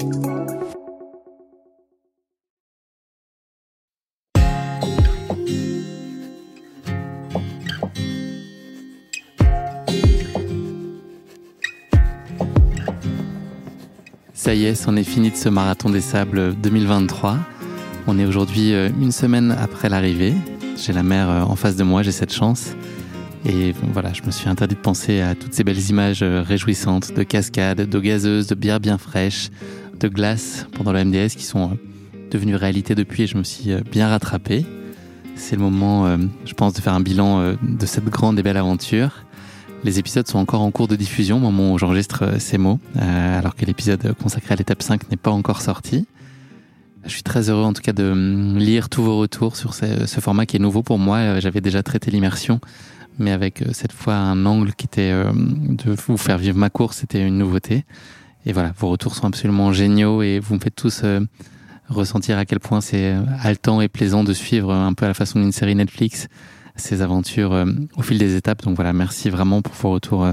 Ça y est, c'en est fini de ce marathon des sables 2023. On est aujourd'hui euh, une semaine après l'arrivée. J'ai la mer euh, en face de moi, j'ai cette chance. Et voilà, je me suis interdit de penser à toutes ces belles images euh, réjouissantes de cascades, d'eau gazeuse, de bière bien fraîche, de glace pendant le MDS qui sont devenues réalité depuis et je me suis bien rattrapé. C'est le moment, je pense, de faire un bilan de cette grande et belle aventure. Les épisodes sont encore en cours de diffusion au moment où j'enregistre euh, ces mots, euh, alors que l'épisode consacré à l'étape 5 n'est pas encore sorti. Je suis très heureux en tout cas de hum, lire tous vos retours sur ce, format qui est nouveau pour moi. Euh, j'avais déjà traité l'immersion, mais avec cette fois un angle qui était de vous faire vivre ma course, c'était une nouveauté. Et voilà, vos retours sont absolument géniaux et vous me faites tous ressentir à quel point c'est haletant et plaisant de suivre un peu à la façon d'une série Netflix ces aventures euh, au fil des étapes. Donc voilà, merci vraiment pour vos retours euh,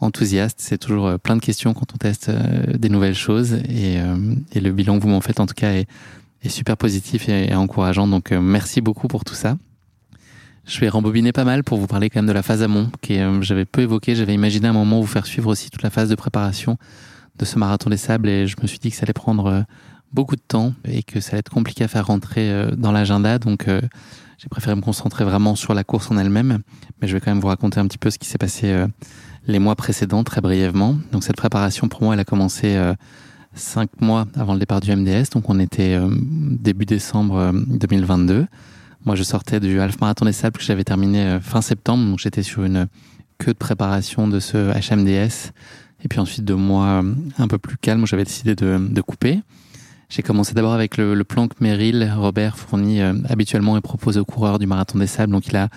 enthousiastes. C'est toujours euh, plein de questions quand on teste des nouvelles choses et, le bilan que vous m'en faites en tout cas est, super positif et, encourageant. Donc merci beaucoup pour tout ça. Je vais rembobiner pas mal pour vous parler quand même de la phase amont, qui j'avais peu évoqué. J'avais imaginé un moment vous faire suivre aussi toute la phase de préparation de ce marathon des sables et je me suis dit que ça allait prendre beaucoup de temps et que ça allait être compliqué à faire rentrer dans l'agenda. Donc j'ai préféré me concentrer vraiment sur la course en elle-même, mais je vais quand même vous raconter un petit peu ce qui s'est passé euh, les mois précédents, très brièvement. Donc cette préparation, pour moi, elle a commencé euh, cinq mois avant le départ du MDS, donc on était euh, début décembre 2022. Moi, je sortais du Half Marathon des Sables que j'avais terminé fin septembre, donc j'étais sur une queue de préparation de ce HMDS. Et puis ensuite, deux mois un peu plus calme, j'avais décidé de, de couper. J'ai commencé d'abord avec le, plan que Merrill, Robert, fournit euh, habituellement et propose aux coureurs du Marathon des Sables. Donc il a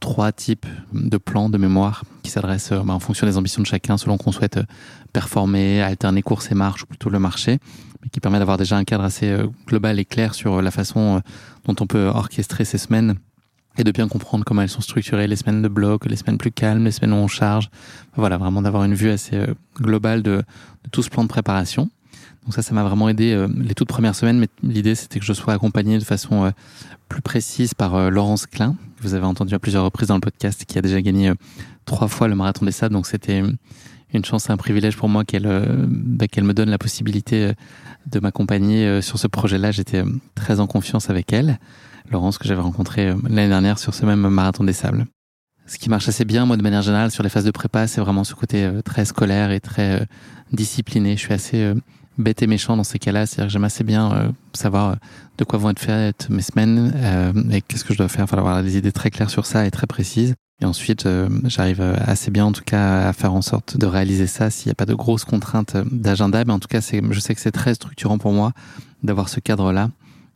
trois types de plans de mémoire qui s'adressent euh, bah, en fonction des ambitions de chacun, selon qu'on souhaite euh, performer, alterner course et marche ou plutôt le marché, mais qui permet d'avoir déjà un cadre assez global et clair sur la façon dont on peut orchestrer ces semaines et de bien comprendre comment elles sont structurées, les semaines de bloc, les semaines plus calmes, les semaines où on charge. Voilà, vraiment d'avoir une vue assez globale de, tout ce plan de préparation. Donc ça, ça m'a vraiment aidé euh, les toutes premières semaines. Mais l'idée, c'était que je sois accompagné de façon euh, plus précise par euh, Laurence Klein, que vous avez entendu à plusieurs reprises dans le podcast, qui a déjà gagné trois fois le marathon des sables. Donc c'était une chance et un privilège pour moi qu'elle bah, qu'elle me donne la possibilité de m'accompagner sur ce projet-là. J'étais très en confiance avec elle, Laurence que j'avais rencontrée l'année dernière sur ce même marathon des sables. Ce qui marche assez bien, moi, de manière générale, sur les phases de prépa, c'est vraiment ce côté très scolaire et très discipliné. Je suis assez bête et méchant dans ces cas-là. C'est-à-dire que j'aime assez bien euh, savoir euh, de quoi vont être faites mes semaines euh, et qu'est-ce que je dois faire. Il faut avoir des idées très claires sur ça et très précises. Et ensuite, j'arrive assez bien, en tout cas, à faire en sorte de réaliser ça s'il n'y a pas de grosses contraintes d'agenda. Mais en tout cas, je sais que c'est très structurant pour moi d'avoir ce cadre-là.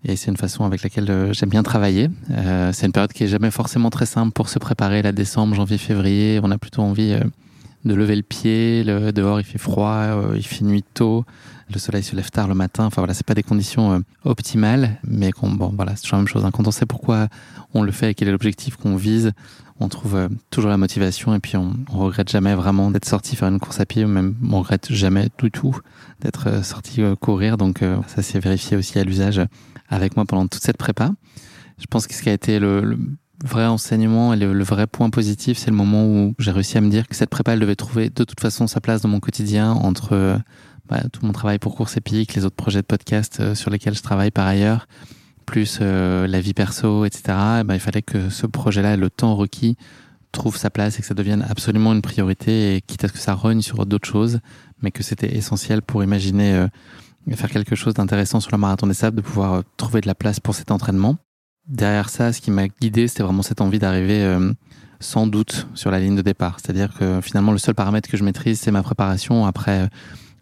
Et c'est une façon avec laquelle j'aime bien travailler. c'est une période qui est jamais forcément très simple pour se préparer. La décembre, janvier, février, on a plutôt envie de lever le pied. Dehors, il fait froid, il fait nuit tôt le soleil se lève tard le matin. Enfin voilà, c'est pas des conditions euh, optimales, mais bon voilà, c'est toujours la même chose. Hein. Quand on sait pourquoi on le fait et quel est l'objectif qu'on vise, on trouve euh, toujours la motivation et puis on, on regrette jamais vraiment d'être sorti faire une course à pied, même on regrette jamais du tout d'être euh, sorti courir. Donc ça s'est vérifié aussi à l'usage avec moi pendant toute cette prépa. Je pense que ce qui a été le, vrai enseignement et le, le vrai point positif, c'est le moment où j'ai réussi à me dire que cette prépa, elle devait trouver de toute façon sa place dans mon quotidien entre bah, tout mon travail pour Course Épique, les autres projets de podcast euh, sur lesquels je travaille par ailleurs, plus la vie perso, etc. Eh ben, il fallait que ce projet-là, le temps requis, trouve sa place et que ça devienne absolument une priorité et quitte à ce que ça rogne sur d'autres choses, mais que c'était essentiel pour imaginer euh, faire quelque chose d'intéressant sur le marathon des sables, de pouvoir euh, trouver de la place pour cet entraînement. Derrière ça, ce qui m'a guidé, c'était vraiment cette envie d'arriver euh, sans doute sur la ligne de départ. C'est-à-dire que finalement, le seul paramètre que je maîtrise, c'est ma préparation. Après,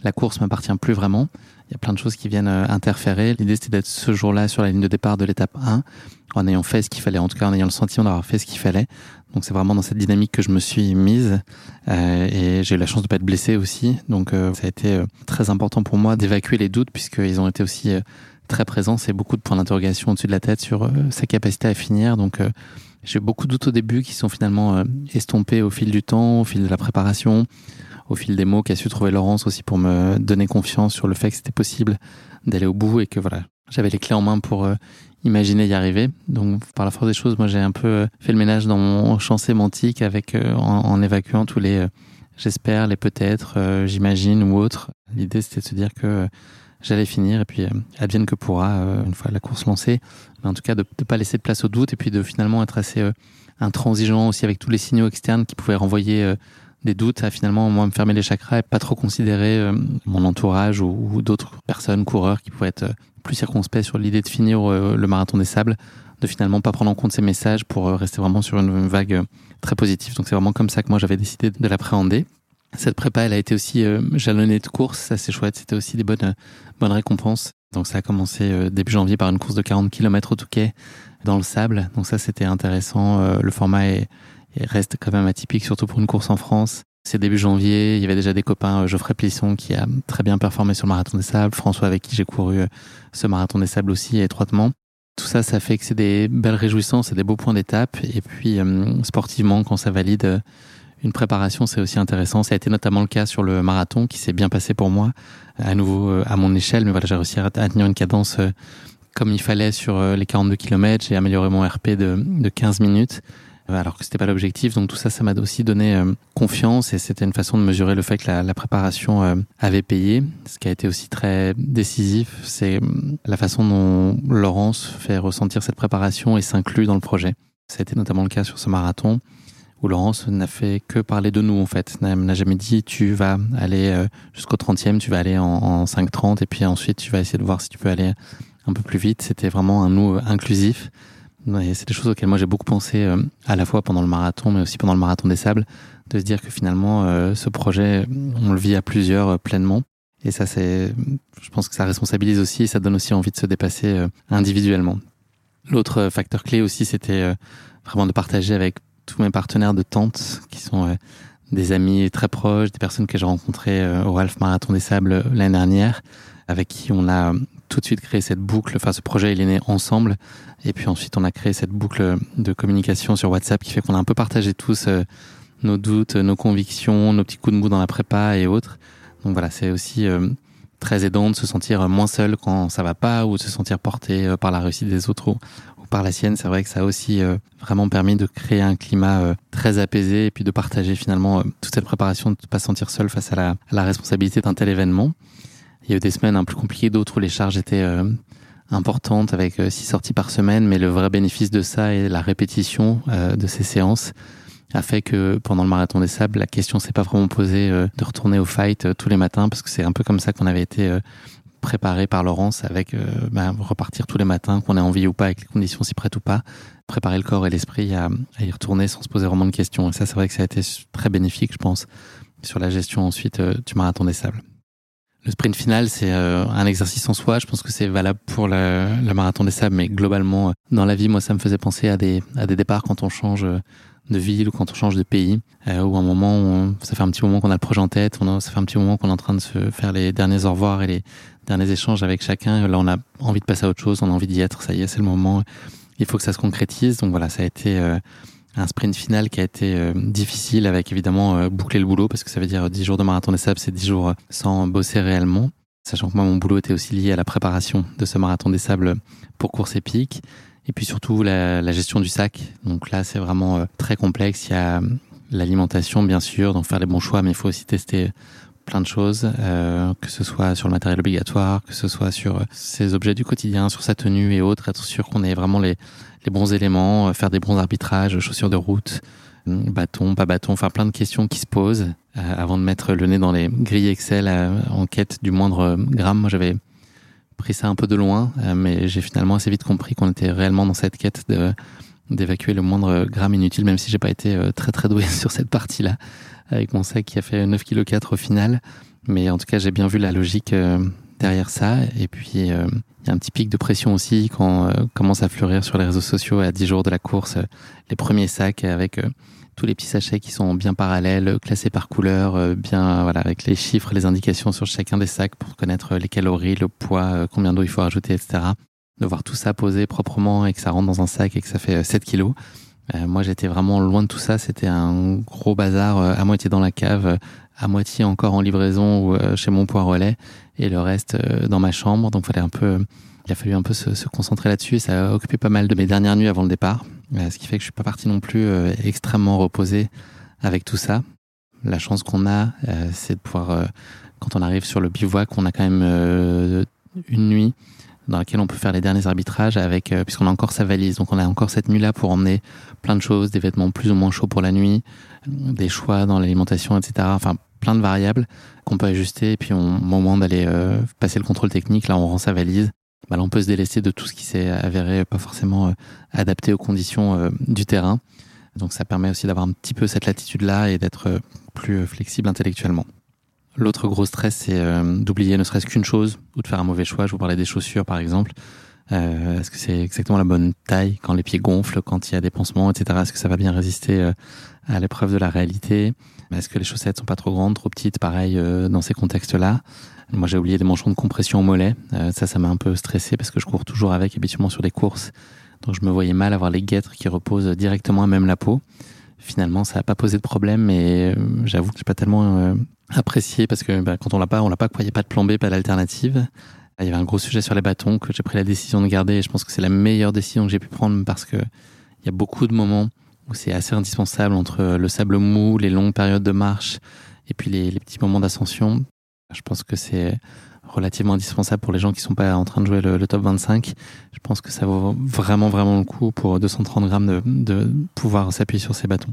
la course m'appartient plus vraiment. Il y a plein de choses qui viennent interférer. L'idée, c'était d'être ce jour-là sur la ligne de départ de l'étape 1, en ayant fait ce qu'il fallait, en tout cas en ayant le sentiment d'avoir fait ce qu'il fallait. Donc c'est vraiment dans cette dynamique que je me suis mise euh, et j'ai eu la chance de pas être blessé aussi. Donc euh, ça a été euh, très important pour moi d'évacuer les doutes puisqu'ils ont été aussi euh, très présents. C'est beaucoup de points d'interrogation au-dessus de la tête sur sa capacité à finir. Donc j'ai eu beaucoup de doutes au début qui sont finalement estompés au fil du temps, au fil de la préparation, au fil des mots qu'a su trouver Laurence aussi pour me donner confiance sur le fait que c'était possible d'aller au bout et que voilà j'avais les clés en main pour imaginer y arriver. Donc, par la force des choses, moi, j'ai un peu euh, fait le ménage dans mon champ sémantique avec, euh, en, évacuant tous les euh, j'espère, les peut-être, j'imagine ou autres. L'idée, c'était de se dire que j'allais finir et puis advienne que pourra une fois la course lancée. Mais en tout cas, de ne pas laisser de place au doute et puis de finalement être assez intransigeant aussi avec tous les signaux externes qui pouvaient renvoyer des doutes à finalement moi me fermer les chakras et pas trop considérer mon entourage ou, d'autres personnes, coureurs qui pouvaient être plus circonspect sur l'idée de finir euh, le marathon des sables, de finalement pas prendre en compte ces messages pour euh, rester vraiment sur une vague euh, très positive. Donc c'est vraiment comme ça que moi j'avais décidé de l'appréhender. Cette prépa, elle a été aussi jalonnée de courses, ça c'est chouette, c'était aussi des bonnes, bonnes récompenses. Donc ça a commencé début janvier par une course de 40 km au Touquet dans le sable. Donc ça c'était intéressant. le format est, reste quand même atypique, surtout pour une course en France. C'est début janvier, il y avait déjà des copains, euh, Geoffrey Plisson qui a très bien performé sur le marathon des sables, François avec qui j'ai couru euh, ce marathon des sables aussi étroitement. Tout ça, ça fait que c'est des belles réjouissances et des beaux points d'étape. Et puis, euh, sportivement, quand ça valide une préparation, c'est aussi intéressant. Ça a été notamment le cas sur le marathon qui s'est bien passé pour moi, à nouveau à mon échelle. Mais voilà, j'ai réussi à tenir une cadence comme il fallait sur les 42 km. J'ai amélioré mon RP de, de 15 minutes. Euh, alors que c'était pas l'objectif. Donc tout ça, ça m'a aussi donné euh, confiance et c'était une façon de mesurer le fait que la, préparation euh, avait payé. Ce qui a été aussi très décisif, c'est la façon dont Laurence fait ressentir cette préparation et s'inclut dans le projet. Ça a été notamment le cas sur ce marathon où Laurence n'a fait que parler de nous en fait, n'a jamais dit tu vas aller jusqu'au 30e, tu vas aller en, en 5.30 et puis ensuite tu vas essayer de voir si tu peux aller un peu plus vite. C'était vraiment un nous inclusif c'est des choses auxquelles moi j'ai beaucoup pensé euh, à la fois pendant le marathon, mais aussi pendant le marathon des sables, de se dire que finalement euh, ce projet, on le vit à plusieurs euh, pleinement. Et ça, c'est, je pense que ça responsabilise aussi et ça donne aussi envie de se dépasser individuellement. L'autre facteur clé aussi, c'était vraiment de partager avec tous mes partenaires de tente, qui sont des amis très proches, des personnes que j'ai rencontrées au Ralph Marathon des Sables l'année dernière, avec qui on a tout de suite créé cette boucle. Enfin, ce projet, il est né ensemble. Et puis ensuite, on a créé cette boucle de communication sur WhatsApp qui fait qu'on a un peu partagé tous euh, nos doutes, nos convictions, nos petits coups de mou dans la prépa et autres. Donc voilà, c'est aussi euh, très aidant de se sentir moins seul quand ça va pas ou de se sentir porté euh, par la réussite des autres ou, par la sienne. C'est vrai que ça a aussi vraiment permis de créer un climat très apaisé et puis de partager finalement toute cette préparation, de ne pas se sentir seul face à la, à la responsabilité d'un tel événement. Il y a eu des semaines un plus compliquées, d'autres où les charges étaient importante avec euh, six sorties par semaine, mais le vrai bénéfice de ça et la répétition euh, de ces séances a fait que pendant le marathon des sables, la question s'est pas vraiment posée euh, de retourner au fight tous les matins parce que c'est un peu comme ça qu'on avait été préparé par Laurence avec bah, repartir tous les matins, qu'on ait envie ou pas, avec les conditions s'y prêtent ou pas, préparer le corps et l'esprit à, à, y retourner sans se poser vraiment de questions. Et ça, c'est vrai que ça a été très bénéfique, je pense, sur la gestion ensuite du marathon des sables. Le sprint final, c'est euh, un exercice en soi. Je pense que c'est valable pour le, le, marathon des sables, mais globalement, euh, dans la vie, moi, ça me faisait penser à des, à des départs quand on change euh, de ville ou quand on change de pays, euh, ou un moment, où ça fait un petit moment qu'on a le projet en tête, on ça fait un petit moment qu'on est en train de se faire les derniers au revoir et les derniers échanges avec chacun. Là, on a envie de passer à autre chose, on a envie d'y être. Ça y est, c'est le moment. Il faut que ça se concrétise. Donc voilà, ça a été un sprint final qui a été euh, difficile avec évidemment euh, boucler le boulot parce que ça veut dire 10 jours de marathon des sables, c'est 10 jours euh, sans bosser réellement. Sachant que moi, mon boulot était aussi lié à la préparation de ce marathon des sables pour course épique. Et puis surtout la, la gestion du sac. Donc là, c'est vraiment très complexe. Il y a l'alimentation, bien sûr, donc faire les bons choix, mais il faut aussi tester plein de choses, que ce soit sur le matériel obligatoire, que ce soit sur ses objets du quotidien, sur sa tenue et autres, être sûr qu'on ait vraiment les, bons éléments, faire des bons arbitrages, chaussures de route, bâton, pas bâton, enfin plein de questions qui se posent avant de mettre le nez dans les grilles Excel en quête du moindre gramme. Moi, j'avais pris ça un peu de loin, mais j'ai finalement assez vite compris qu'on était réellement dans cette quête de d'évacuer le moindre gramme inutile, même si j'ai pas été euh, très très doué sur cette partie-là, avec mon sac qui a fait 9 kg au final. Mais en tout cas, j'ai bien vu la logique euh, derrière ça. Et puis, euh, il y a un petit pic de pression aussi quand commence à fleurir sur les réseaux sociaux à 10 jours de la course, les premiers sacs avec tous les petits sachets qui sont bien parallèles, classés par couleur, bien voilà avec les chiffres, les indications sur chacun des sacs pour connaître les calories, le poids, combien d'eau il faut rajouter, etc de voir tout ça posé proprement et que ça rentre dans un sac et que ça fait 7 euh, kilos. Euh, moi, j'étais vraiment loin de tout ça. C'était un gros bazar euh, à moitié dans la cave, à moitié encore en livraison ou chez mon poids relais et le reste dans ma chambre. Donc, fallait un peu, il a fallu un peu se, concentrer là-dessus ça a occupé pas mal de mes dernières nuits avant le départ. ce qui fait que je suis pas parti non plus extrêmement reposé avec tout ça. La chance qu'on a, c'est de pouvoir, quand on arrive sur le bivouac, on a quand même une nuit dans laquelle on peut faire les derniers arbitrages avec, euh, puisqu'on a encore sa valise. Donc on a encore cette nuit-là pour emmener plein de choses, des vêtements plus ou moins chauds pour la nuit, des choix dans l'alimentation, etc. Enfin, plein de variables qu'on peut ajuster. Et puis au moment d'aller euh, passer le contrôle technique, là on rend sa valise. Bah, là on peut se délester de tout ce qui s'est avéré pas forcément euh, adapté aux conditions du terrain. Donc ça permet aussi d'avoir un petit peu cette latitude-là et d'être plus flexible intellectuellement. L'autre gros stress, c'est euh, d'oublier ne serait-ce qu'une chose ou de faire un mauvais choix. Je vous parlais des chaussures, par exemple. Euh, est-ce que c'est exactement la bonne taille quand les pieds gonflent, quand il y a des pansements, etc. Est-ce que ça va bien résister euh, à l'épreuve de la réalité? Est-ce que les chaussettes sont pas trop grandes, trop petites Pareil dans ces contextes-là? Moi, j'ai oublié des manchons de compression au mollet. ça, ça m'a un peu stressé parce que je cours toujours avec habituellement sur des courses. Donc, je me voyais mal avoir les guêtres qui reposent directement à même la peau. Finalement, ça n'a pas posé de problème, mais j'avoue que j'ai pas tellement apprécié parce que bah, quand on l'a pas, on l'a pas. Il n'y a pas de plan B, pas d'alternative. Il y avait un gros sujet sur les bâtons que j'ai pris la décision de garder et je pense que c'est la meilleure décision que j'ai pu prendre parce que il y a beaucoup de moments où c'est assez indispensable entre le sable mou, les longues périodes de marche et puis les, petits moments d'ascension. Je pense que c'est relativement indispensable pour les gens qui sont pas en train de jouer le, top 25. Je pense que ça vaut vraiment vraiment le coup pour 230 grammes de, de pouvoir s'appuyer sur ces bâtons.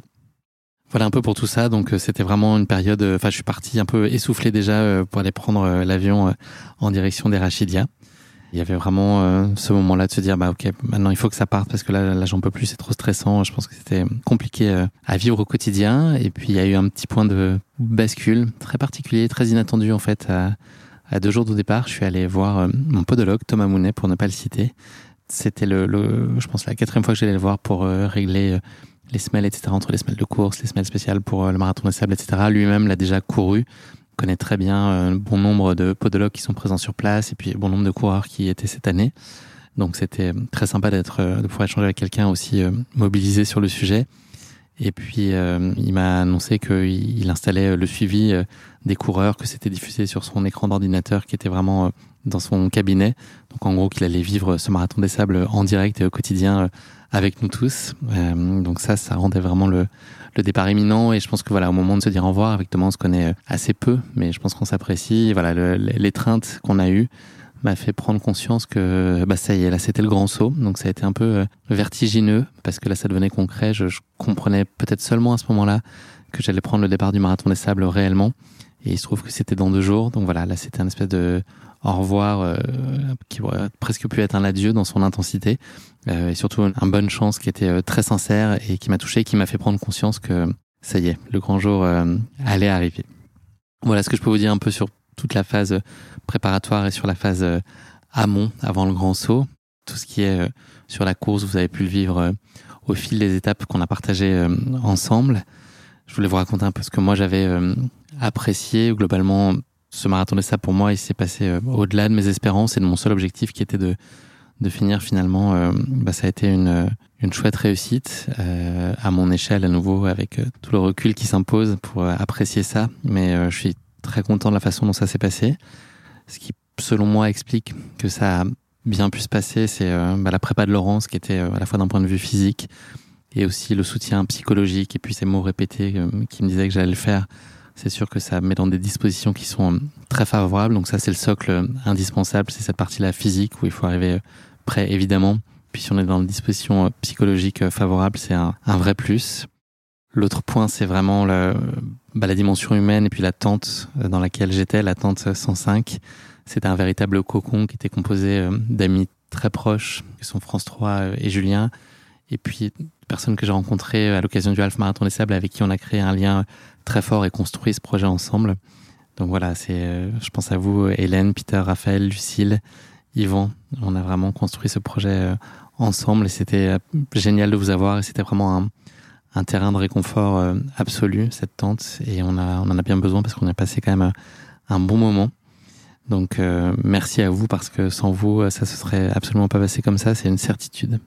Voilà un peu pour tout ça. Donc euh, c'était vraiment une période. Euh, enfin, je suis parti un peu essoufflé déjà euh, pour aller prendre l'avion en direction des Rachidia. Il y avait vraiment ce moment-là de se dire bah ok maintenant il faut que ça parte parce que là là j'en peux plus c'est trop stressant je pense que c'était compliqué à vivre au quotidien et puis il y a eu un petit point de bascule très particulier très inattendu en fait à, à deux jours de départ je suis allé voir mon podologue Thomas Mounet pour ne pas le citer c'était le, le, je pense la quatrième fois que j'allais le voir pour régler les semelles, etc., entre les semelles de course, les semelles spéciales pour euh, le marathon de sable, etc. Lui-même l'a déjà couru, connaît très bien euh, bon nombre de podologues qui sont présents sur place et puis bon nombre de coureurs qui étaient cette année. Donc c'était très sympa d'être, euh, de pouvoir échanger avec quelqu'un aussi mobilisé sur le sujet. Et puis il m'a annoncé qu'il installait le suivi des coureurs, que c'était diffusé sur son écran d'ordinateur qui était vraiment dans son cabinet. Donc en gros qu'il allait vivre ce marathon des sables en direct et au quotidien avec nous tous. Euh, donc ça, ça rendait vraiment le, le départ imminent. Et je pense que voilà, au moment de se dire au revoir, avec Thomas, on se connaît euh, assez peu, mais je pense qu'on s'apprécie. Voilà, l'étreinte qu'on a eue m'a fait prendre conscience que bah ça y est, là c'était le grand saut. Donc ça a été un peu euh, vertigineux parce que là ça devenait concret. Je, je comprenais peut-être seulement à ce moment-là que j'allais prendre le départ du marathon des sables réellement. Et il se trouve que c'était dans deux jours. Donc voilà, là c'était un espèce de au revoir euh, qui aurait presque pu être un adieu dans son intensité euh, et surtout un bonne chance qui était euh, très sincère et qui m'a touché qui m'a fait prendre conscience que ça y est, le grand jour allait arriver. Voilà ce que je peux vous dire un peu sur toute la phase préparatoire et sur la phase amont avant le grand saut. Tout ce qui est sur la course, vous avez pu le vivre au fil des étapes qu'on a partagées ensemble. Je voulais vous raconter un peu ce que moi j'avais apprécié globalement ce marathon de ça pour moi, il s'est passé euh, au-delà de mes espérances et de mon seul objectif qui était de, de finir finalement. Euh, bah, ça a été une, euh, une chouette réussite à mon échelle à nouveau avec tout le recul qui s'impose pour apprécier ça. Mais je suis très content de la façon dont ça s'est passé. Ce qui, selon moi, explique que ça a bien pu se passer, c'est bah, la prépa de Laurence qui était à la fois d'un point de vue physique et aussi le soutien psychologique et puis ces mots répétés qui me disaient que j'allais le faire c'est sûr que ça met dans des dispositions qui sont très favorables. Donc ça, c'est le socle indispensable, c'est cette partie-là physique où il faut arriver prêt, évidemment. Puis si on est dans des dispositions psychologiques favorables, c'est un, vrai plus. L'autre point, c'est vraiment le, bah, la dimension humaine et puis la tente dans laquelle j'étais, la tente 105. C'était un véritable cocon qui était composé d'amis très proches, qui sont France 3 et Julien, et puis personnes que j'ai rencontrées à l'occasion du Half Marathon des Sables avec qui on a créé un lien très fort et construit ce projet ensemble. Donc voilà, c'est, euh, je pense à vous, Hélène, Peter, Raphaël, Lucille, Yvan. On a vraiment construit ce projet euh, ensemble et c'était euh, génial de vous avoir et c'était vraiment un, un, terrain de réconfort absolu, cette tente. Et on, en a bien besoin parce qu'on a passé quand même un bon moment. Donc merci à vous parce que sans vous, ça se serait absolument pas passé comme ça, c'est une certitude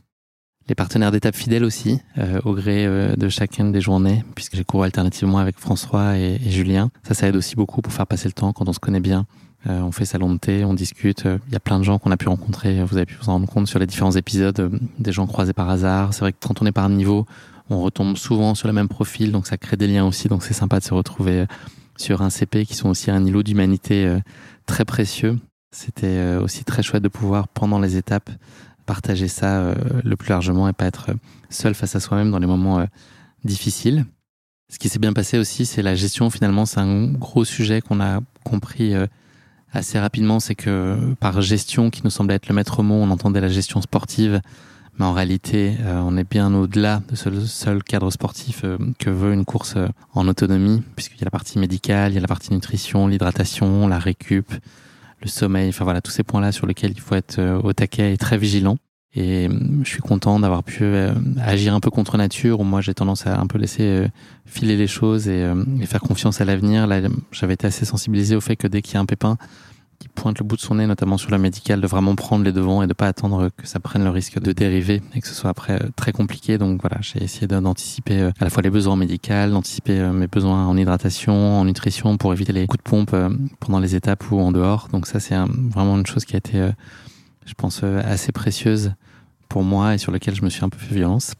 les partenaires d'étape fidèles aussi, euh, au gré euh, de chacune des journées, puisque j'ai couru alternativement avec François et, Julien. Ça, ça aide aussi beaucoup pour faire passer le temps quand on se connaît bien. Euh, on fait salon de thé, on discute. Il y a plein de gens qu'on a pu rencontrer. Vous avez pu vous en rendre compte sur les différents épisodes, des gens croisés par hasard. C'est vrai que quand on est par niveau, on retombe souvent sur le même profil, donc ça crée des liens aussi. Donc c'est sympa de se retrouver sur un CP qui sont aussi un îlot d'humanité très précieux. C'était aussi très chouette de pouvoir, pendant les étapes, partager ça euh, le plus largement et pas être seul face à soi-même dans les moments euh, difficiles. Ce qui s'est bien passé aussi, c'est la gestion. Finalement, c'est un gros sujet qu'on a compris euh, assez rapidement. C'est que par gestion, qui nous semblait être le maître mot, on entendait la gestion sportive. Mais en réalité, on est bien au-delà de ce seul cadre sportif que veut une course en autonomie, puisqu'il y a la partie médicale, il y a la partie nutrition, l'hydratation, la récup, le sommeil, enfin voilà, tous ces points-là sur lesquels il faut être euh, au taquet et très vigilant. Et euh, je suis content d'avoir pu euh, agir un peu contre nature, où moi j'ai tendance à un peu laisser filer les choses et, faire confiance à l'avenir. Là, j'avais été assez sensibilisé au fait que dès qu'il y a un pépin, pointe le bout de son nez, notamment sur la médicale, de vraiment prendre les devants et de pas attendre que ça prenne le risque de dériver et que ce soit après euh, très compliqué. Donc voilà, j'ai essayé d'anticiper euh, à la fois les besoins médicaux, d'anticiper euh, mes besoins en hydratation, en nutrition pour éviter les coups de pompe pendant les étapes ou en dehors. Donc ça, c'est vraiment une chose qui a été, je pense, assez précieuse pour moi et sur lequel je me suis un peu fait violence.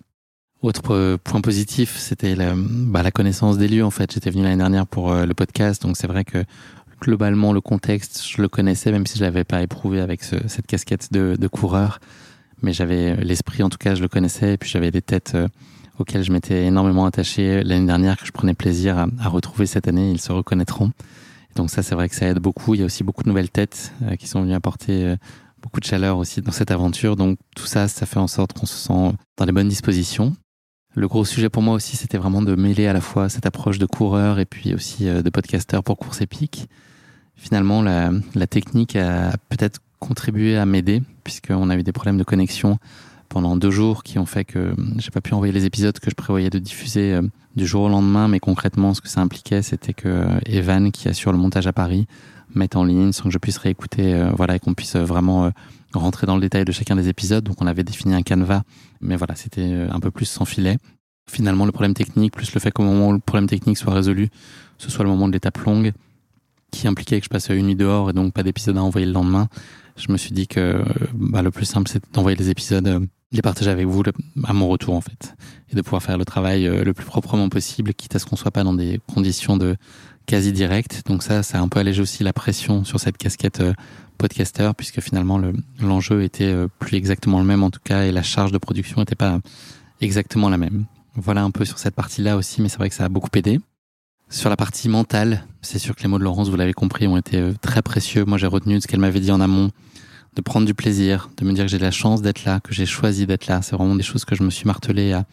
Autre point positif, c'était bah, la connaissance des lieux. En fait, j'étais venu l'année dernière pour le podcast, donc c'est vrai que globalement le contexte, je le connaissais, même si je l'avais pas éprouvé avec cette casquette de, coureur. Mais j'avais l'esprit, en tout cas, je le connaissais. Et puis j'avais des têtes euh, auxquelles je m'étais énormément attaché l'année dernière, que je prenais plaisir à, retrouver cette année. Ils se reconnaîtront. donc ça, c'est vrai que ça aide beaucoup. Il y a aussi beaucoup de nouvelles têtes euh, qui sont venues apporter euh, beaucoup de chaleur aussi dans cette aventure. Donc tout ça, ça fait en sorte qu'on se sent dans les bonnes dispositions. Le gros sujet pour moi aussi, c'était vraiment de mêler à la fois cette approche de coureur et puis aussi de podcasteur pour course épique finalement, la, la technique a peut-être contribué à m'aider, puisqu'on a eu des problèmes de connexion pendant deux jours qui ont fait que j'ai pas pu envoyer les épisodes que je prévoyais de diffuser euh, du jour au lendemain, mais concrètement, ce que ça impliquait, c'était que euh, Evan, qui assure le montage à Paris, mette en ligne sans que je puisse réécouter, euh, voilà, et qu'on puisse vraiment rentrer dans le détail de chacun des épisodes. Donc, on avait défini un canevas, mais voilà, c'était un peu plus sans filet. Finalement, le problème technique, plus le fait qu'au moment où le problème technique soit résolu, ce soit le moment de l'étape longue, qui impliquait que je passe une nuit dehors et donc pas d'épisode à envoyer le lendemain, je me suis dit que bah, le plus simple c'est d'envoyer les épisodes, euh, les partager avec vous à mon retour en fait, et de pouvoir faire le travail euh, le plus proprement possible, quitte à ce qu'on soit pas dans des conditions de quasi direct. Donc ça, ça a un peu allégé aussi la pression sur cette casquette euh, podcaster, puisque finalement l'enjeu était plus exactement le même en tout cas, et la charge de production n'était pas exactement la même. Voilà un peu sur cette partie-là aussi, mais c'est vrai que ça a beaucoup aidé. Sur la partie mentale, c'est sûr que les mots de Laurence, vous l'avez compris, ont été euh, très précieux. Moi, j'ai retenu de ce qu'elle m'avait dit en amont, de prendre du plaisir, de me dire que j'ai la chance d'être là, que j'ai choisi d'être là. C'est vraiment des choses que je me suis martelé à,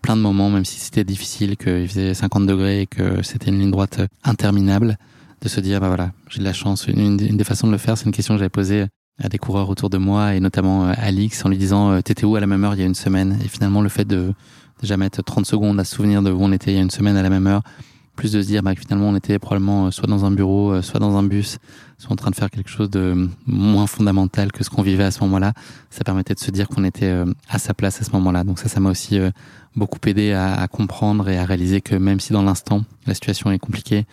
plein de moments, même si c'était difficile, qu'il faisait 50 degrés et que c'était une ligne droite interminable, de se dire, bah voilà, j'ai de la chance. Une, des façons de le faire, c'est une question que j'avais posée à des coureurs autour de moi et notamment à euh, Alix en lui disant, euh, t'étais où à la même heure il y a une semaine? Et finalement, le fait de déjà mettre 30 secondes à se souvenir de où on était il y a une semaine à la même heure, plus de se dire bah, que finalement on était probablement euh, soit dans un bureau, euh, soit dans un bus, soit en train de faire quelque chose de moins fondamental que ce qu'on vivait à ce moment-là. Ça permettait de se dire qu'on était euh, à sa place à ce moment-là. Donc ça, ça m'a aussi beaucoup aidé à, comprendre et à réaliser que même si dans l'instant la situation est compliquée,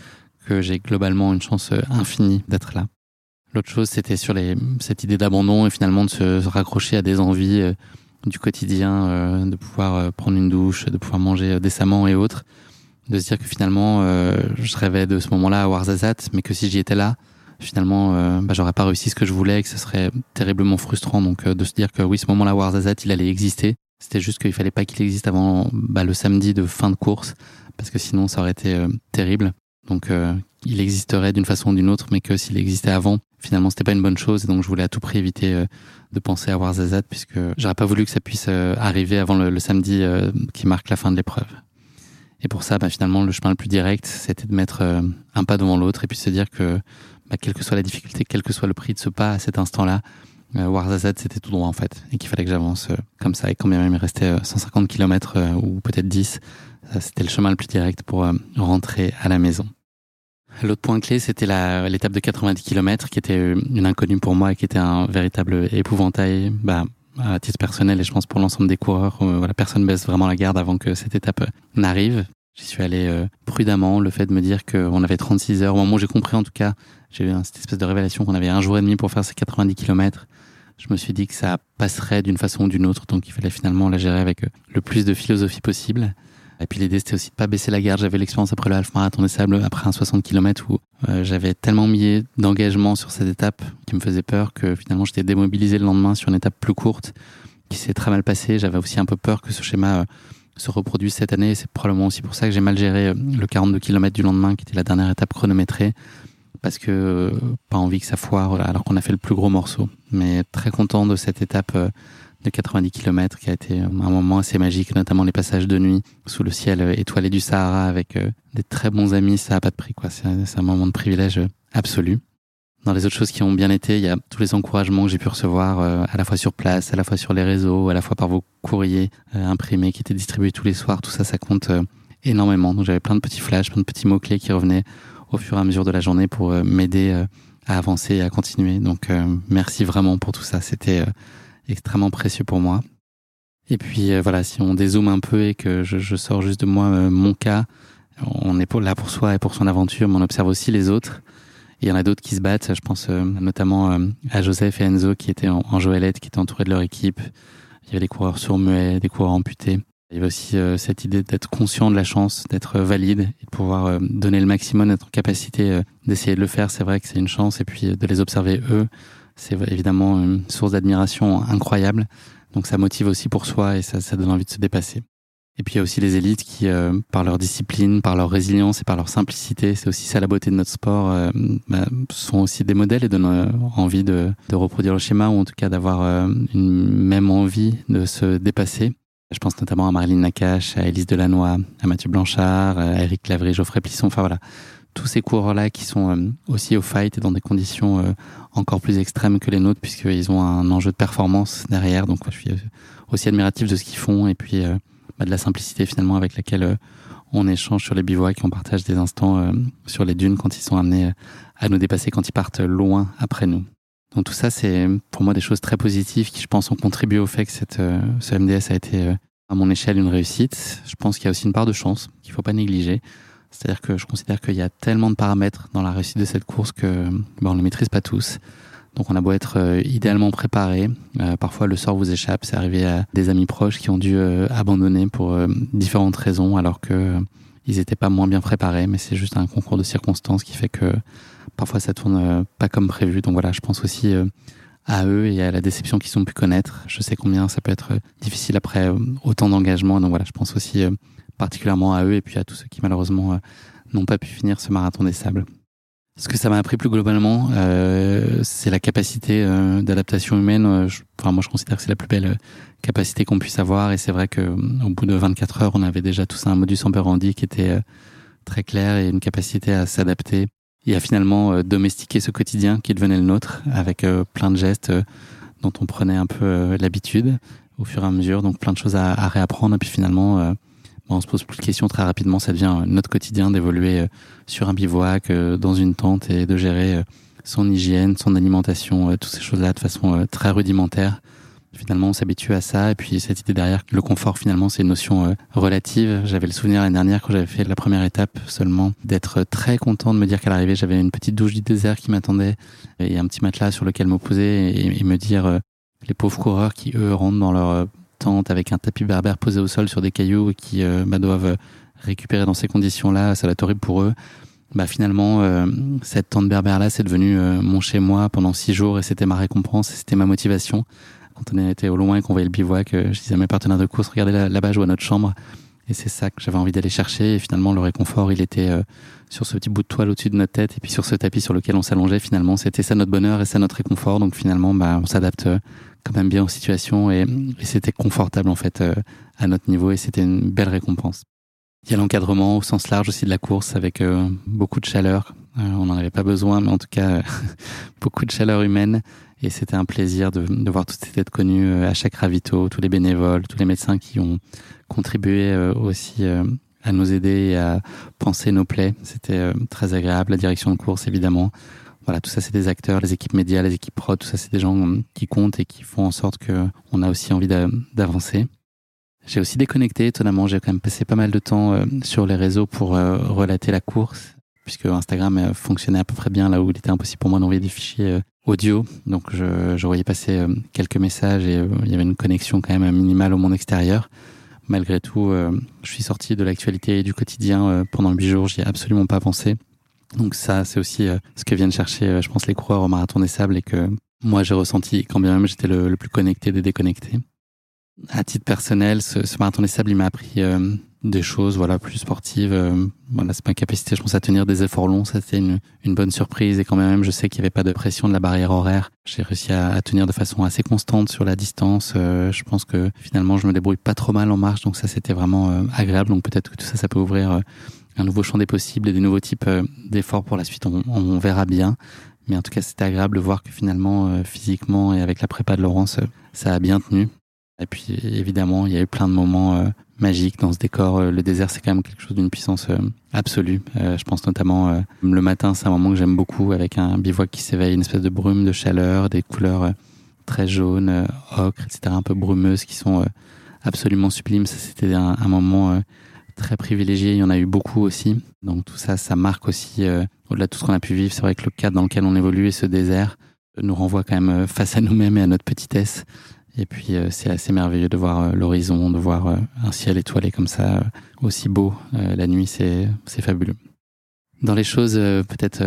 que j'ai globalement une chance infinie d'être là. L'autre chose, c'était sur cette idée d'abandon et finalement de se raccrocher à des envies du quotidien, de pouvoir prendre une douche, de pouvoir manger décemment et autres de se dire que finalement, je rêvais de ce moment-là à Warzazat, mais que si j'y étais là, finalement, bah, j'aurais pas réussi ce que je voulais et que ce serait terriblement frustrant. Donc, de se dire que oui, ce moment-là, Warzazat, il allait exister. C'était juste qu'il fallait pas qu'il existe avant bah, le samedi de fin de course, parce que sinon, ça aurait été terrible. Donc, il existerait d'une façon ou d'une autre, mais que s'il existait avant, finalement, c'était pas une bonne chose. Et donc, je voulais à tout prix éviter euh, de penser à Warzazat, puisque j'aurais pas voulu que ça puisse euh, arriver avant le, samedi euh, qui marque la fin de l'épreuve. Et pour ça, bah, finalement, le chemin le plus direct, c'était de mettre un pas devant l'autre et puis se dire que, bah, quelle que soit la difficulté, quel que soit le prix de ce pas à cet instant-là, Warzazat, c'était tout droit en fait, et qu'il fallait que j'avance comme ça. Et quand bien même il restait 150 km ou peut-être 10, c'était le chemin le plus direct pour rentrer à la maison. L'autre point clé, c'était l'étape de 90 km, qui était une inconnue pour moi et qui était un véritable épouvantail, bah, à titre personnel et je pense pour l'ensemble des coureurs. Euh, voilà, personne baisse vraiment la garde avant que cette étape euh, n'arrive. J'y suis allé euh, prudemment. Le fait de me dire qu'on avait 36 heures, au moment où j'ai compris en tout cas, j'ai eu cette espèce de révélation qu'on avait un jour et demi pour faire ces 90 km. Je me suis dit que ça passerait d'une façon ou d'une autre, donc il fallait finalement la gérer avec le plus de philosophie possible. Et puis l'idée c'était aussi de pas baisser la garde. J'avais l'expérience après le half marathon des sables, après un 60 km où euh, j'avais tellement mis d'engagement sur cette étape qui me faisait peur que finalement j'étais démobilisé le lendemain sur une étape plus courte qui s'est très mal passée. J'avais aussi un peu peur que ce schéma euh, se reproduise cette année. C'est probablement aussi pour ça que j'ai mal géré euh, le 42 km du lendemain qui était la dernière étape chronométrée parce que pas envie que ça foire alors qu'on a fait le plus gros morceau. Mais très content de cette étape de 90 km qui a été un moment assez magique, notamment les passages de nuit sous le ciel étoilé du Sahara avec euh, des très bons amis, ça a pas de prix quoi. C'est un moment de privilège absolu. Dans les autres choses qui ont bien été, il y a tous les encouragements que j'ai pu recevoir euh, à la fois sur place, à la fois sur les réseaux, à la fois par vos courriers euh, imprimés qui étaient distribués tous les soirs. Tout ça, ça compte énormément. Donc j'avais plein de petits flashs, plein de petits mots clés qui revenaient au fur et à mesure de la journée pour m'aider à avancer et à continuer. Donc merci vraiment pour tout ça. C'était extrêmement précieux pour moi. Et puis euh, voilà, si on dézoome un peu et que je, sors juste de moi euh, mon cas, on est là pour soi et pour son aventure, mais on observe aussi les autres. il y en a d'autres qui se battent. Je pense euh, notamment à Joseph et Enzo qui étaient en, en Joëlette, qui étaient entourés de leur équipe. Il y avait des coureurs sourds-muets, des coureurs amputés. Il y avait aussi cette idée d'être conscient de la chance, d'être valide et de pouvoir donner le maximum, d'être en capacité d'essayer de le faire. C'est vrai que c'est une chance. Et puis de les observer eux, c'est évidemment une source d'admiration incroyable. Donc ça motive aussi pour soi et ça, ça donne envie de se dépasser. Et puis il y a aussi les élites qui, euh, par leur discipline, par leur résilience et par leur simplicité, c'est aussi ça la beauté de notre sport, euh, bah, sont aussi des modèles et donnent euh, envie de, de, reproduire le schéma ou en tout cas d'avoir une même envie de se dépasser. Je pense notamment à Marilyn Nakache, à Élise Delannoy, à Mathieu Blanchard, à Eric Lavry, Geoffrey Plisson. Enfin voilà, tous ces coureurs-là qui sont euh, aussi au fight et dans des conditions euh, encore plus extrêmes que les nôtres puisqu'ils ont un enjeu de performance derrière. Donc je suis aussi admiratif de ce qu'ils font et puis euh, bah, de la simplicité finalement avec laquelle on échange sur les bivouacs on partage des instants sur les dunes quand ils sont amenés à nous dépasser, quand ils partent loin après nous. Donc tout ça, c'est pour moi des choses très positives qui, je pense, ont contribué au fait que ce MDS a été à mon échelle une réussite. Je pense qu'il y a aussi une part de chance qu'il faut pas négliger. C'est-à-dire que je considère qu'il y a tellement de paramètres dans la réussite de cette course que ben, on ne maîtrise pas tous. Donc on a beau être euh, idéalement préparé, euh, parfois le sort vous échappe. C'est arrivé à des amis proches qui ont dû euh, abandonner pour différentes raisons, alors que ils n'étaient pas moins bien préparés. Mais c'est juste un concours de circonstances qui fait que parfois ça tourne pas comme prévu. Donc voilà, je pense aussi à eux et à la déception qu'ils ont pu connaître. Je sais combien ça peut être difficile après autant d'engagement. Donc voilà, je pense aussi particulièrement à eux et puis à tous ceux qui malheureusement euh, n'ont pas pu finir ce marathon des sables. Ce que ça m'a appris plus globalement, euh, c'est la capacité euh, d'adaptation humaine. enfin, moi, je considère que c'est la plus belle capacité qu'on puisse avoir. Et c'est vrai que au bout de 24 heures, on avait déjà tous un modus operandi qui était très clair et une capacité à s'adapter et à finalement domestiquer ce quotidien qui devenait le nôtre avec plein de gestes dont on prenait un peu l'habitude au fur et à mesure. Donc, plein de choses à, à réapprendre. Et puis finalement on se pose plus de questions très rapidement. Ça devient notre quotidien d'évoluer euh, sur un bivouac, euh, dans une tente et de gérer euh, son hygiène, son alimentation, toutes ces choses-là de façon très rudimentaire. Finalement, on s'habitue à ça. Et puis cette idée derrière, le confort, finalement, c'est une notion relative. J'avais le souvenir l'année dernière, quand j'avais fait la première étape seulement, d'être très content de me dire qu'à l'arrivée, j'avais une petite douche du désert qui m'attendait et un petit matelas sur lequel me poser et, me dire les pauvres coureurs qui, eux, rentrent dans leur avec un tapis berbère posé au sol sur des cailloux et qui bah, doivent récupérer dans ces conditions-là, ça va être horrible pour eux. Bah finalement, cette tente berbère là, c'est devenu mon chez moi pendant six jours et c'était ma récompense, c'était ma motivation. Quand on était au loin et qu'on voyait le bivouac, je disais à mes partenaires de course, regardez là-bas, je vois notre chambre. Et c'est ça que j'avais envie d'aller chercher. Et finalement, le réconfort, il était euh, sur ce petit bout de toile au-dessus de notre tête et puis sur ce tapis sur lequel on s'allongeait. Finalement, c'était ça notre bonheur et ça notre réconfort. Donc finalement, bah, on s'adapte euh, quand même bien aux situations et, c'était confortable en fait euh, à notre niveau et c'était une belle récompense. Il y a l'encadrement au sens large aussi de la course avec beaucoup de chaleur. on n'en avait pas besoin, mais en tout cas beaucoup de chaleur humaine. Et c'était un plaisir de, de, voir toutes ces têtes connues à chaque ravito, tous les bénévoles, tous les médecins qui ont contribué euh, aussi euh, à nous aider et à penser nos plaies. C'était euh, très agréable. La direction de course, évidemment. Voilà, tout ça, c'est des acteurs, les équipes médias, les équipes pro, tout ça, c'est des gens qui comptent et qui font en sorte que on a aussi envie d'avancer. J'ai aussi déconnecté, étonnamment. J'ai quand même passé pas mal de temps sur les réseaux pour relater la course, puisque Instagram fonctionnait à peu près bien là où il était impossible pour moi d'envoyer des fichiers audio. Donc, je, je voyais passer quelques messages et il y avait une connexion quand même minimale au monde extérieur malgré tout, euh, je suis sorti de l'actualité et du quotidien euh, pendant huit jours. J'y ai absolument pas pensé. Donc ça, c'est aussi euh, ce que viennent chercher, je pense, les coureurs au marathon des sables et que moi j'ai ressenti quand bien même j'étais le, plus connecté des déconnectés. À titre personnel, ce, ce marathon des sables, il m'a appris des choses voilà plus sportives euh, voilà c'est ma capacité je pense à tenir des efforts longs. Ça c'était une, une bonne surprise. Et quand même je sais qu'il n'y avait pas de pression de la barrière horaire. J'ai réussi à, à, tenir de façon assez constante sur la distance. Euh, je pense que finalement je me débrouille pas trop mal en marche. Donc ça c'était vraiment euh, agréable. Donc peut-être que tout ça ça peut ouvrir un nouveau champ des possibles et des nouveaux types d'efforts pour la suite. On, on, verra bien. Mais en tout cas c'était agréable de voir que finalement physiquement et avec la prépa de Laurence ça a bien tenu et puis évidemment il y a eu plein de moments magique dans ce décor. Euh, le désert, c'est quand même quelque chose d'une puissance euh, absolue. Euh, je pense notamment le matin, c'est un moment que j'aime beaucoup avec un bivouac qui s'éveille, une espèce de brume, de chaleur, des couleurs très jaunes, ocre, etc., un peu brumeuses qui sont absolument sublimes. Ça, c'était un, un, moment très privilégié. Il y en a eu beaucoup aussi. Donc tout ça, ça marque aussi, au-delà de tout ce qu'on a pu vivre, c'est vrai que le cadre dans lequel on évolue et ce désert nous renvoie quand même face à nous-mêmes et à notre petitesse. Et puis euh, c'est assez merveilleux de voir euh, l'horizon, de voir euh, un ciel étoilé comme ça, aussi beau. la nuit, c'est fabuleux. Dans les choses peut-être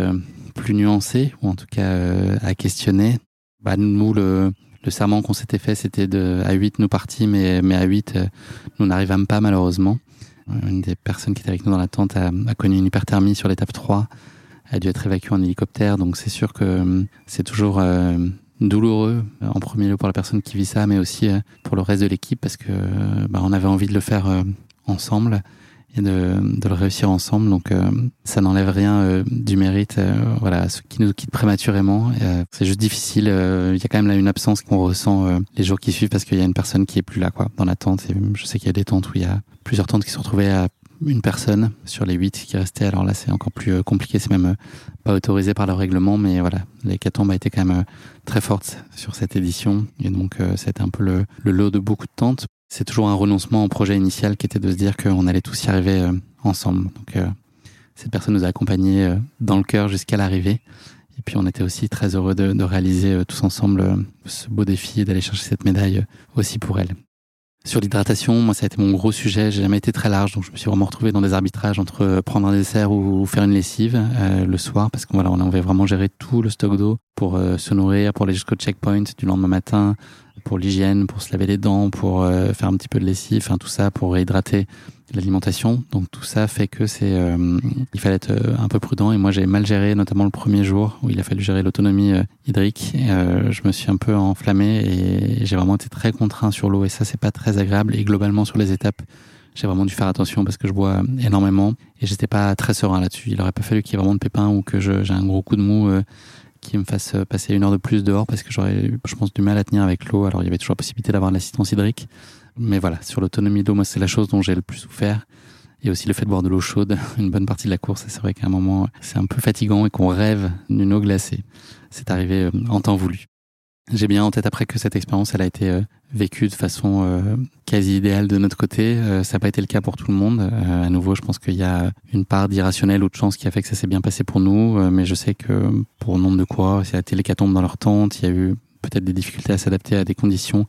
plus nuancées ou en tout cas à questionner, bah nous le serment qu'on s'était fait, c'était de à 8 nous partis, mais mais à 8 nous n'arrivâmes pas malheureusement. Une des personnes qui était avec nous dans la tente a, a connu une hyperthermie sur l'étape 3, a dû être évacuée en hélicoptère, donc c'est sûr que c'est toujours douloureux euh, en premier lieu pour la personne qui vit ça, mais aussi euh, pour le reste de l'équipe parce que bah, on avait envie de le faire euh, ensemble et de, de le réussir ensemble. Donc ça n'enlève rien du mérite. voilà, ceux qui nous quittent prématurément, c'est juste difficile. Il y a quand même là une absence qu'on ressent les jours qui suivent parce qu'il y a une personne qui est plus là, quoi, dans la tente. Et je sais qu'il y a des tentes où il y a plusieurs tentes qui se retrouvaient à une personne sur les huit qui restaient. Alors là, c'est encore plus euh, compliqué. C'est même euh, pas autorisé par le règlement, mais voilà, l'hécatombe a été quand même euh, très forte sur cette édition. Et donc, c'était un peu le, lot de beaucoup de tentes. C'est toujours un renoncement au projet initial qui était de se dire qu'on allait tous y arriver ensemble. Donc, cette personne nous a accompagnés dans le cœur jusqu'à l'arrivée. Et puis, on était aussi très heureux de, de réaliser tous ensemble ce beau défi d'aller chercher cette médaille aussi pour elle. Sur l'hydratation, moi, ça a été mon gros sujet. J'ai jamais été très large, donc je me suis vraiment retrouvé dans des arbitrages entre euh, prendre un dessert ou faire une lessive euh, le soir, parce qu'on voilà, on avait vraiment géré tout le stock d'eau pour euh, se nourrir, pour aller jusqu'au checkpoint du lendemain matin, pour l'hygiène, pour se laver les dents, pour faire un petit peu de lessive, enfin tout ça pour réhydrater l'alimentation. Donc tout ça fait que c'est, euh, il fallait être euh, un peu prudent. Et moi, j'ai mal géré, notamment le premier jour où il a fallu gérer l'autonomie euh, hydrique. Et, je me suis un peu enflammé et j'ai vraiment été très contraint sur l'eau. Et ça, c'est pas très agréable. Et globalement, sur les étapes, j'ai vraiment dû faire attention parce que je bois énormément et j'étais pas très serein là-dessus. Il aurait pas fallu qu'il y ait vraiment de pépins ou que j'ai un gros coup de mou qui me fasse passer une heure de plus dehors parce que j'aurais, je pense, du mal à tenir avec l'eau. Alors il y avait toujours la possibilité d'avoir l'assistance hydrique, mais voilà, sur l'autonomie d'eau, moi, c'est la chose dont j'ai le plus souffert. Et aussi le fait de boire de l'eau chaude une bonne partie de la course. C'est vrai qu'à un moment, c'est un peu fatigant et qu'on rêve d'une eau glacée. C'est arrivé euh, en temps voulu. J'ai bien en tête après que cette expérience, elle a été euh, vécue de façon euh, quasi idéale de notre côté. ça n'a pas été le cas pour tout le monde. à nouveau, je pense qu'il y a une part d'irrationnel ou de chance qui a fait que ça s'est bien passé pour nous. mais je sais que pour nombre de coureurs, ça a été l'hécatombe dans leur tente. Il y a eu peut-être des difficultés à s'adapter à des conditions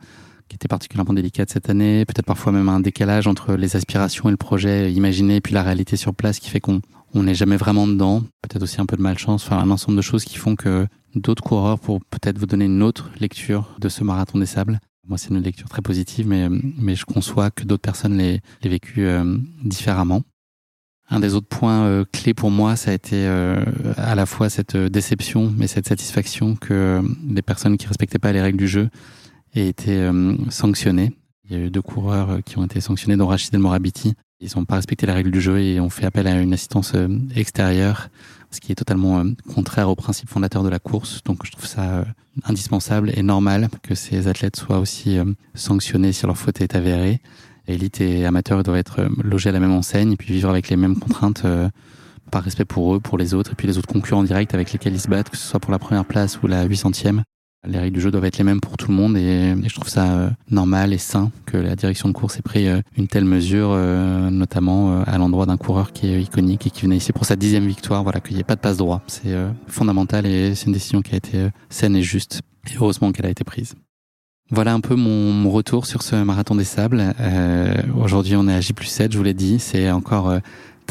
qui était particulièrement délicate cette année, peut-être parfois même un décalage entre les aspirations et le projet imaginé et puis la réalité sur place qui fait qu'on on n'est jamais vraiment dedans, peut-être aussi un peu de malchance, enfin un ensemble de choses qui font que d'autres coureurs, pour peut-être vous donner une autre lecture de ce marathon des sables, moi c'est une lecture très positive, mais, mais je conçois que d'autres personnes l'aient vécu euh, différemment. Un des autres points euh, clés pour moi, ça a été euh, à la fois cette déception, mais cette satisfaction que des personnes qui respectaient pas les règles du jeu aient été sanctionnées. Il y a eu deux coureurs qui ont été sanctionnés, dont Rachid El Morabiti, ils n'ont pas respecté les règles du jeu et ont fait appel à une assistance euh, extérieure, ce qui est totalement euh, contraire au principe fondateur de la course. Donc je trouve ça euh, indispensable et normal que ces athlètes soient aussi sanctionnés si leur faute est avérée. Élite et amateurs doivent être logés à la même enseigne et puis vivre avec les mêmes contraintes par respect pour eux, pour les autres, et puis les autres concurrents directs avec lesquels ils se battent, que ce soit pour la première place ou la 800e. Les règles du jeu doivent être les mêmes pour tout le monde et, je trouve ça euh, normal et sain que la direction de course ait pris euh, une telle mesure, euh, notamment à l'endroit d'un coureur qui est iconique et qui venait ici pour sa dixième victoire. Voilà, qu'il n'y ait pas de passe droit, c'est fondamental et c'est une décision qui a été saine et juste. Et heureusement qu'elle a été prise. Voilà un peu mon, retour sur ce marathon des sables. Aujourd'hui, on est à J 7, je vous l'ai dit. C'est encore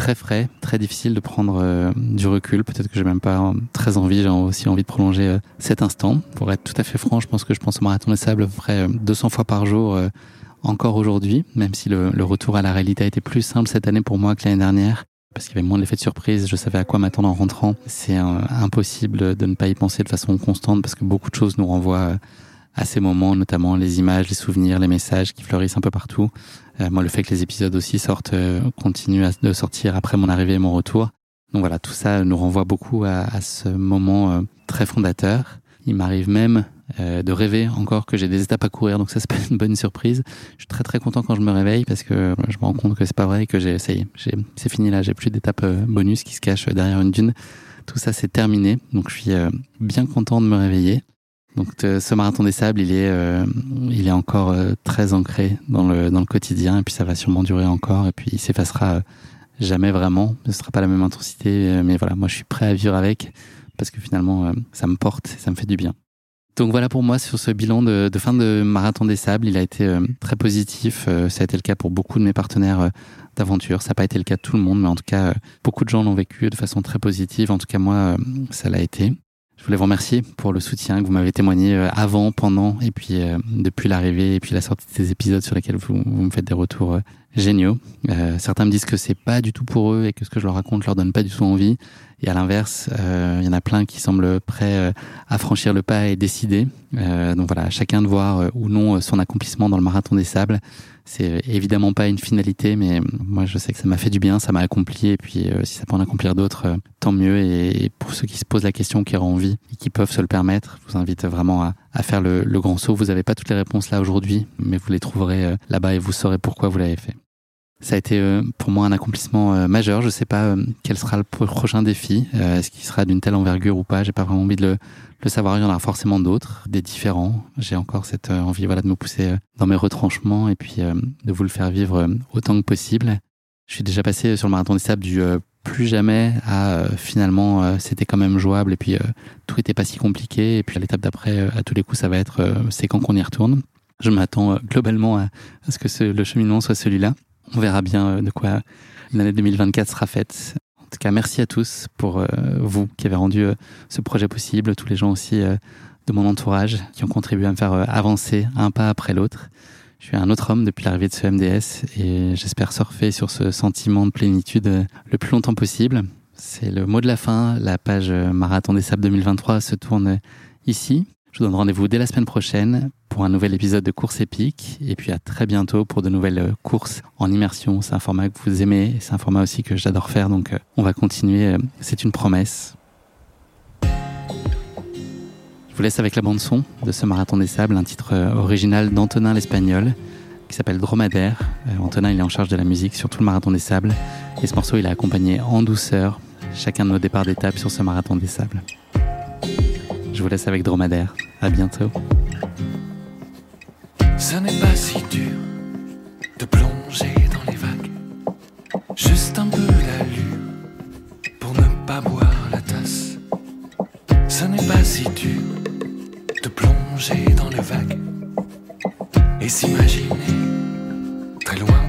très frais, très difficile de prendre euh, du recul. Peut-être que j'ai même pas euh, très envie, j'ai aussi envie de prolonger euh, cet instant. Pour être tout à fait franc, je pense que je pense au marathon des sables près 200 fois par jour encore aujourd'hui, même si le, retour à la réalité a été plus simple cette année pour moi que l'année dernière. Parce qu'il y avait moins l'effet de surprise, je savais à quoi m'attendre en rentrant. C'est impossible de ne pas y penser de façon constante parce que beaucoup de choses nous renvoient à ces moments, notamment les images, les souvenirs, les messages qui fleurissent un peu partout. Euh, moi, le fait que les épisodes aussi sortent, euh, continuent à, de sortir après mon arrivée et mon retour. Donc voilà, tout ça nous renvoie beaucoup à, à ce moment euh, très fondateur. Il m'arrive même de rêver encore que j'ai des étapes à courir, donc ça c'est une bonne surprise. Je suis très très content quand je me réveille parce que je me rends compte que c'est pas vrai que j'ai, est, c'est fini là, j'ai plus d'étapes bonus qui se cachent derrière une dune. Tout ça c'est terminé, donc je suis bien content de me réveiller. Donc ce marathon des sables, il est, euh, il est encore euh, très ancré dans le, dans le quotidien et puis ça va sûrement durer encore et puis il s'effacera euh, jamais vraiment. Ce sera pas la même intensité, mais voilà, moi je suis prêt à vivre avec parce que finalement ça me porte, ça me fait du bien. Donc voilà pour moi sur ce bilan de, de fin de marathon des sables, il a été très positif. ça a été le cas pour beaucoup de mes partenaires d'aventure. Ça n'a pas été le cas de tout le monde, mais en tout cas beaucoup de gens l'ont vécu de façon très positive. En tout cas moi, ça l'a été. Je voulais vous remercier pour le soutien que vous m'avez témoigné euh, avant, pendant et puis euh, depuis l'arrivée et puis la sortie de ces épisodes sur lesquels vous, me faites des retours euh, géniaux. certains me disent que c'est pas du tout pour eux et que ce que je leur raconte leur donne pas du tout envie. Et à l'inverse, il y en a plein qui semblent prêts à franchir le pas et décider. donc voilà, chacun de voir ou non son accomplissement dans le marathon des sables. C'est évidemment pas une finalité, mais moi je sais que ça m'a fait du bien, ça m'a accompli, et puis euh, si ça peut en accomplir d'autres, euh, tant mieux. Et, pour ceux qui se posent la question, qui auront envie et qui peuvent se le permettre, je vous invite vraiment à, faire le, le, grand saut. Vous n'avez pas toutes les réponses là aujourd'hui, mais vous les trouverez euh, là-bas et vous saurez pourquoi vous l'avez fait. Ça a été pour moi un accomplissement majeur. Je ne sais pas quel sera le prochain défi. Est-ce qu'il sera d'une telle envergure ou pas? J'ai pas vraiment envie de le, le savoir, il y en a forcément d'autres, des différents. J'ai encore cette euh, envie voilà, de me pousser euh, dans mes retranchements et puis euh, de vous le faire vivre autant que possible. Je suis déjà passé sur le marathon des sables du plus jamais à finalement c'était quand même jouable et puis tout était pas si compliqué et puis à l'étape d'après à tous les coups ça va être c'est quand qu'on y retourne. Je m'attends globalement à, ce que le cheminement soit celui-là. On verra bien de quoi l'année 2024 sera faite. En tout cas, merci à tous pour euh, vous qui avez rendu euh, ce projet possible, tous les gens aussi euh, de mon entourage qui ont contribué à me faire avancer un pas après l'autre. Je suis un autre homme depuis l'arrivée de ce MDS et j'espère surfer sur ce sentiment de plénitude le plus longtemps possible. C'est le mot de la fin. La page Marathon des Sables 2023 se tourne ici. Je vous donne rendez-vous dès la semaine prochaine pour un nouvel épisode de Course épique et puis à très bientôt pour de nouvelles euh, courses en immersion. C'est un format que vous aimez c'est un format aussi que j'adore faire donc euh, on va continuer. Euh, c'est une promesse. Je vous laisse avec la bande son de ce Marathon des Sables, un titre original d'Antonin l'Espagnol qui s'appelle Dromadaire. Antonin il est en charge de la musique sur tout le Marathon des Sables et ce morceau il a accompagné en douceur chacun de nos départs d'étape sur ce Marathon des Sables. Je vous laisse avec Dromadaire. À bientôt. Ce n'est pas si dur de plonger dans les vagues. Juste un peu d'allure pour ne pas boire la tasse. Ce n'est pas si dur de plonger dans les vagues. et s'imaginer très loin,